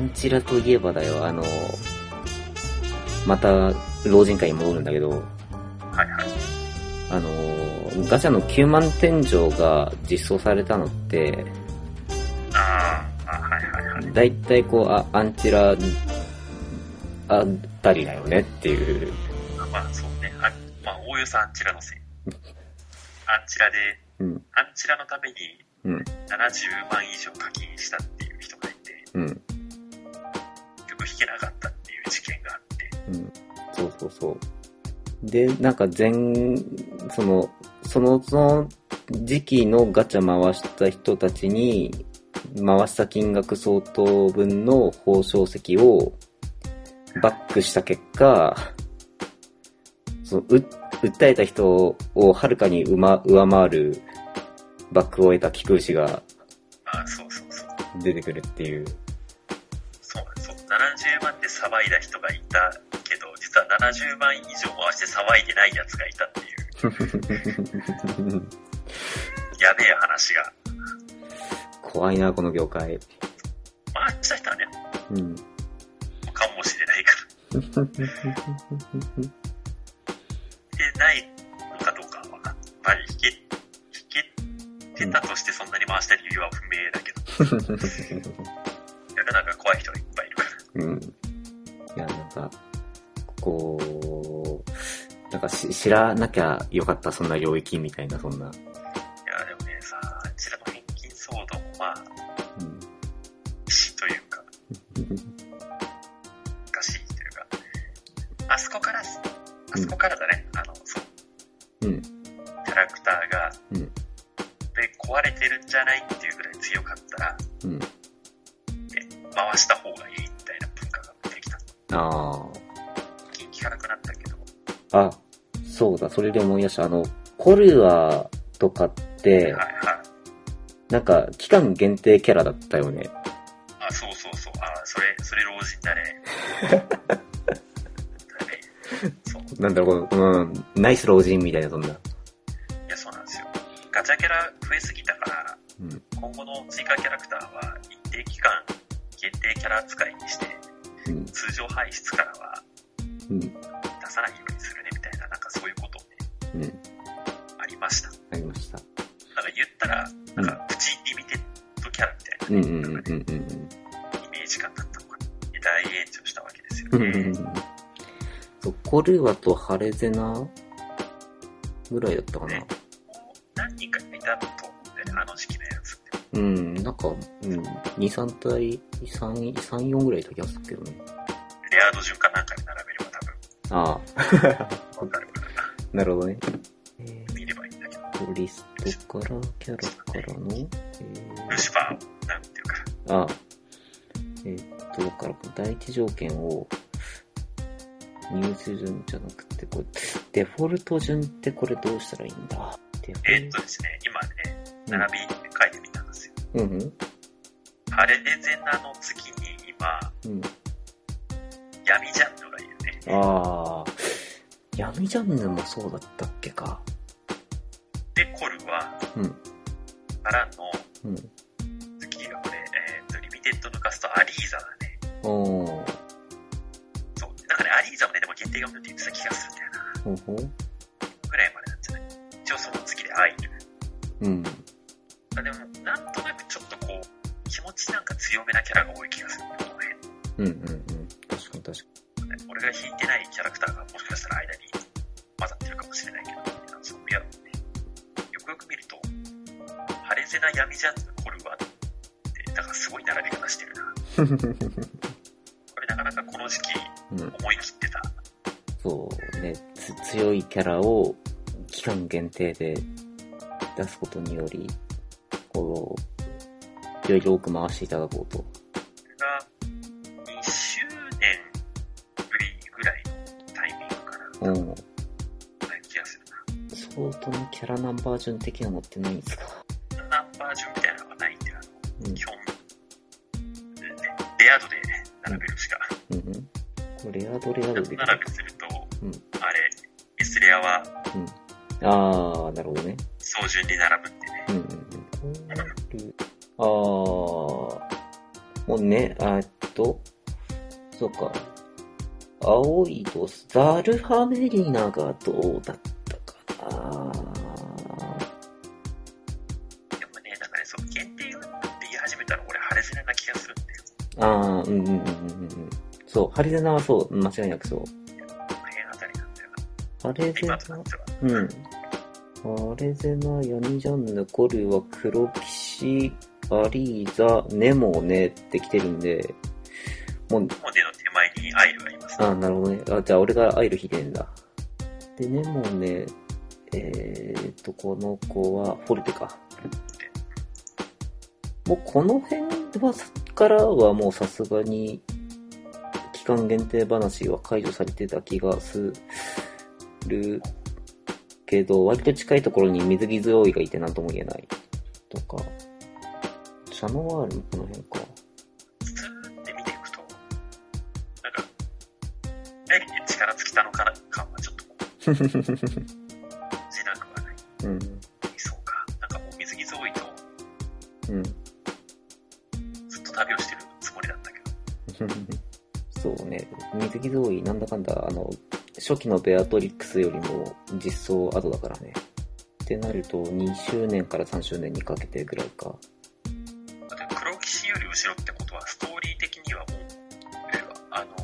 ンチラといえばだよ、あの、また、老人会に戻るんだけど、はいはい。あの、ガチャの9万天井が実装されたのって、あーあ、はいはいはい。だいたいこう、あ、アンチラ、あたりだよねっていう。まあそうね。あまあ、おおよそアンチラのせい。アンチラで、うん、アンチラのためにうん、70万以上課金したっていう人がいて、うん、結局引けなかったっていう事件があって、うん。そうそうそう。で、なんか全、その、その、その時期のガチャ回した人たちに、回した金額相当分の報奨石をバックした結果、そのう、訴えた人をはるかに上上回るバックを得た菊牛があそうそうそう。出てくるっていう。そう騒いだ人がいたけど、実は70万以上回して騒いでない奴がいたっていう、やべえ話が。怖いな、この業界。回した人はね、うん。かもしれないから。でないのかどうかはわかんない。まあ、引け、引けてたとしてそんなに回した理由は不明だけど、なかなか怖い人がいっぱいいるから。うん。か、こう、なんかし知らなきゃよかった、そんな領域みたいな、そんな。いや、でもね、さ、あちらの返金騒動もまあ、うん。死というか、おかしいというか、あそこから、あそこからだね、あの、そう、うん。キャラクターが、うん。で、壊れてるんじゃないそれで思い出した。あの、コルアとかって、はいはい。なんか、期間限定キャラだったよね。あ、そうそうそう。あ、それ、それ老人だね。だね。そう。なんだろう、このうん、ナイス老人みたいな、そんな。いや、そうなんですよ。ガチャキャラ増えすぎたから、うん。今後の追加キャラクターは一定期間限定キャラ扱いにして、うん。通常排出からはうん。出さないよコルアとハレゼナぐらいだったかな。何人かいたと思うんだあの時期のやつって。うん、なんか、うん、2、3体、3、3、4ぐらいいた気がするけどね。レアード順かなんかに並べればああ、多分わかるからなるほどね。え見ればいいんだけど。ー、リストから、キャラからの、えルシファーを、なんていうか、ー、ああ、えーっと、だから、第一条件を、入手順じゃなくて、これ、デフォルト順ってこれどうしたらいいんだ？えっとですね、今ね、並び書いてみたんですよ。うん、うん、ハレデゼナの次に今、うん。闇ジャンヌがいるね。ああ、闇ジャンヌもそうだったっけか。で、コルは、うん、からのうん。次がこれ、えーっと、リミテッド抜かすとアリーザだね。おー、かね、アリーザもね、でも限定があるって言ってた気がするんだよな。ほうほう。ぐらいまでなんじゃない一応その次でアイル。うん。あでも、なんとなくちょっとこう、気持ちなんか強めなキャラが多い気がする。この辺。うんうんうん。確かに確か俺が引いてないキャラクターがもしかしたら間に混ざってるかもしれないけど、そういや、ね、よくよく見ると、ハレゼナ闇ジャンヌコルワって、なんかすごい並び方してるな。思い切ってた。そうね、つ強いキャラを期間限定で出すことにより、こう、いろいろ多く回していただこうと。が、2周年ぶりぐらいのタイミングかな。うん。な気がする相当のキャラナンバー順的なのってないんですか？これレアドレアドで並べすると、うんあれ、S レアはああ、なるほどね。総順に並ぶってね。うんうんうん。こうああ、もうね、あえっと、そうか。青いと、ザルハメリナがどうだっうんうんうんうんうん。そう、ハリゼナはそう、間違いなくそう。ハレな。ゼナ。うん。ハレゼナ、ヤニジャンヌ、コルは黒騎士、アリーザ、ネモネって来てるんで、もう、モデの手前にアイルがいます、あ、なるほどね。あ、じゃあ俺がアイル引いてんだ。で、ネモネ、えーと、この子はフォルテか。もうこの辺は、からはもうさすがに、期間限定話は解除されてた気がするけど、割と近いところに水着強いがいて何とも言えない。とか。シャノワールもこの辺か。スーって見ていくと、なんか、え、力尽きたのかな感はちょっと 初期のベアトリックスよりも実装後だからね。ってなると、2周年から3周年にかけてぐらいか。黒騎士より後ろってことは、ストーリー的にはもう、えあのー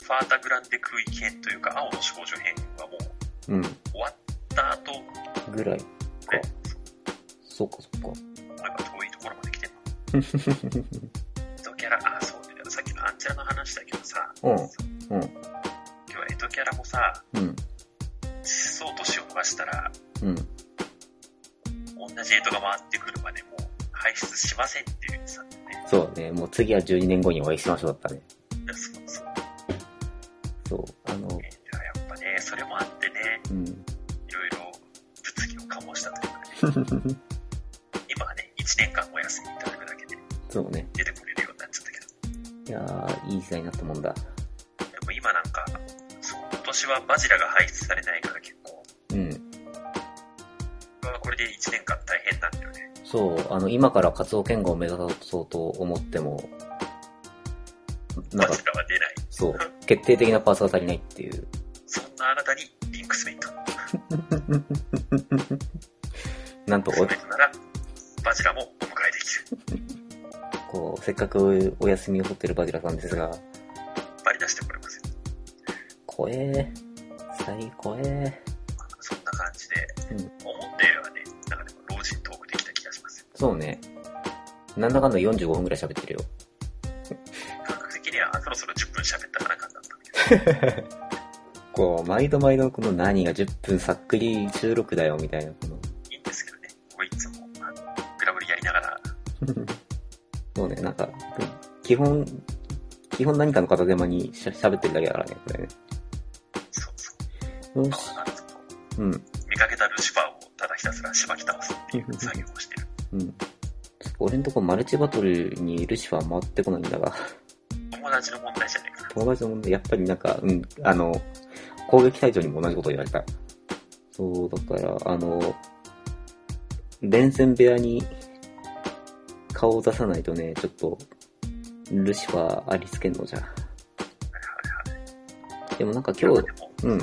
ファータグランデ空域編というか、青の少女編はもううん、終わった後、ぐらいか。ね、そっかそっか。思えば遠いところまで来てるエトキャラ、あ、そうだよ。さっきのアンチャラの話だけどさ、うんうん、今日はエトキャラもさ、うん、疾走年を逃したら、うん。同じエトが回ってくるまでもう排出しませんっていうさ、ね。そうね、もう次は12年後にお会いしましょうだったね。そうそう。そう、あの、ねやっぱね、それもあってね、うん。いろいろ物議を醸したというかね、今はね、1年間お休みいただくだけでそうね。出てこれるようになっちゃったけど、いやー、いい時代になったもんだ。年はバジラが排出されないから結構、うん。これで1年間大変なんだよね。そう、あの、今から活動剣豪を目指そうと思っても、なんかバジ、ラは出ない。そう、決定的なパーツが足りないっていう。そんなあなたにリンクスメイト。なんとリンクスメイトなら、バジラもお迎えできる。こう、せっかくお休みを取ってるバジラさんですが、怖え最高えそんな感じで、うん思ったよりはね、なんかでも老人トークできた気がしますよ。そうね。なんだかんだ45分くらい喋ってるよ。感覚的にはそろそろ10分喋ったかな感だったんだけど、こう、毎度毎度この何が10分さっくり収録だよみたいな、この。いいんですけどね。僕いつも、あの、グラブリやりながら、そうね、なんか、基本、基本何かの片手間にしゃ喋ってるだけだからね、これね。そう。なんかうん。見かけたルシファーをただひたすらしばき倒すっていう作業をしてる。うん。俺んとこマルチバトルにルシファー回ってこないんだが、友達の問題じゃないかな。友達の問題、やっぱりなんか、うん、あの、攻撃隊長にも同じことを言われた。そう、だから、あの、連戦部屋に顔を出さないとね、ちょっと、ルシファーありつけんのじゃ。でもなんか今日、うん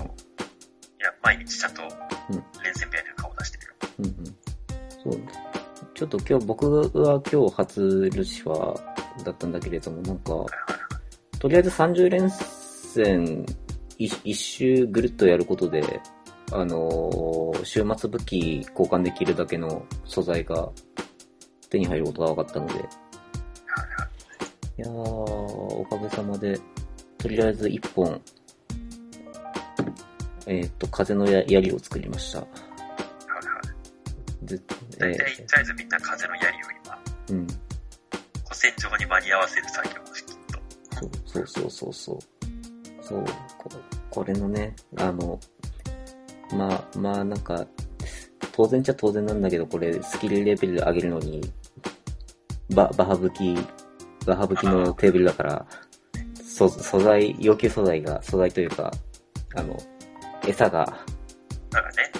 毎日ちゃんとうん、連戦部屋には顔出してるよ。うんうん。そう。ちょっと今日、僕は今日初ルシファーだったんだけれども、なんか。とりあえず30連戦一一周ぐるっとやることで、あのー週末武器交換できるだけの素材が手に入ることが分かったので、い。やー、おかげさまで、とりあえず一本、えっ、と、風のや槍を作りました。はいはい。ず大体、とえりあえずみんな風の槍を今、ーうん。古戦場に間に合わせる作業をきっと。そうそうそうそうそう。ここれのね、あの、まあ、まあなんか、当然っちゃ当然なんだけど、これスキルレベル上げるのに、バ、バハ武器、バハ武器のテーブルだから、そ素材、要求素材が、素材というか、あの、餌が、だからね。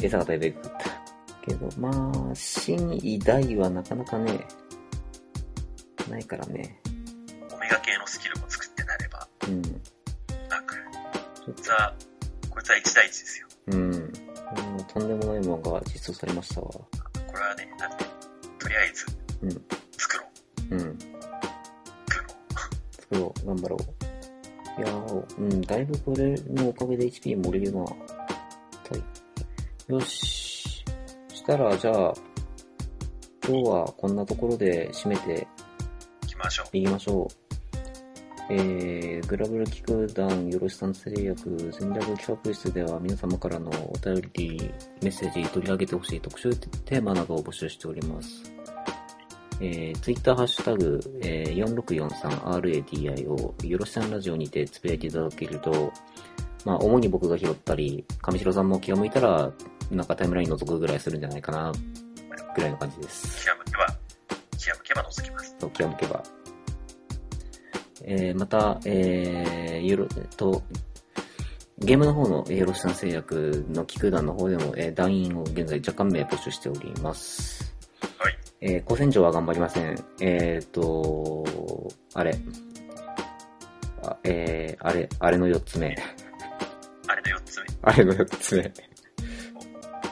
餌がだいぶいくった。けど、まあ、真偉大はなかなかね、ないからね。おメガ系のスキルを作ってなれば、うん。なく、こいつは、こいつは1対1ですよ。うん。うんとんでもないものが実装されましたわ。これはね、なんで、とりあえず、うん。作ろう。うん。作ろう。作ろう。頑張ろう。いや、うん、だいぶこれのおかげで HP 盛れるな。はい。よし。したら、じゃあ、今日はこんなところで締めて行きましょう。いきましょう。えー、グラブル機空団よろしさん製薬戦略企画室では皆様からのお便り、メッセージ取り上げてほしい特集テーマなどを募集しております。えー、ツイッターハッシュタグ、えー、4643RADI をよろしさんラジオにてつぶやいていただけると、まあ、主に僕が拾ったり、上白さんも気が向いたら、なんかタイムライン覗くぐらいするんじゃないかな、ぐらいの感じです。気が向けば、気が向けば覗きます。と気が向けば。えー、また、えー、よろ、と、ゲームの方のよろしさん製薬の機空団の方でも、えー、団員を現在若干名募集しております。はい。えー、古戦場は頑張りません。えーと、あれ。あえー、あれ、あれの4つ目。あれの4つ目。あれの4つ目。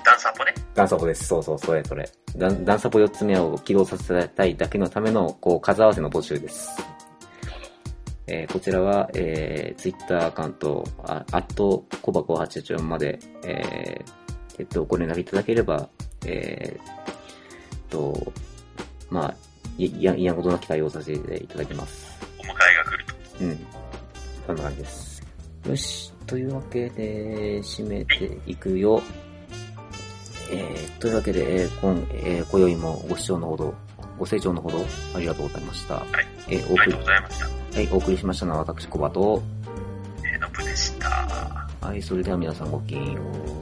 ダンサポね。ダンサポです。そうそう、それそれ。ダンダンサポ4つ目を起動させたいだけのための、こう、数合わせの募集です。えーこちらは、えー、ツイッターアカウント、あ、アットコバコ884まで、えー、えっと、ご連絡いただければ、えー、と、まあ、いや、いやことなき対応させていただきます。お迎えが来ると。うん。そんな感じです。よし。というわけで、締めていくよ。えー、というわけで、えー、今、えー、今宵もご視聴のほど、ご清聴のほど、ありがとうございました。はい。えー、お送りありがとう、ございました。はい、お送りしましたのは私、コバと、えー、ノブでした。はい、それでは皆さんごきげんよう。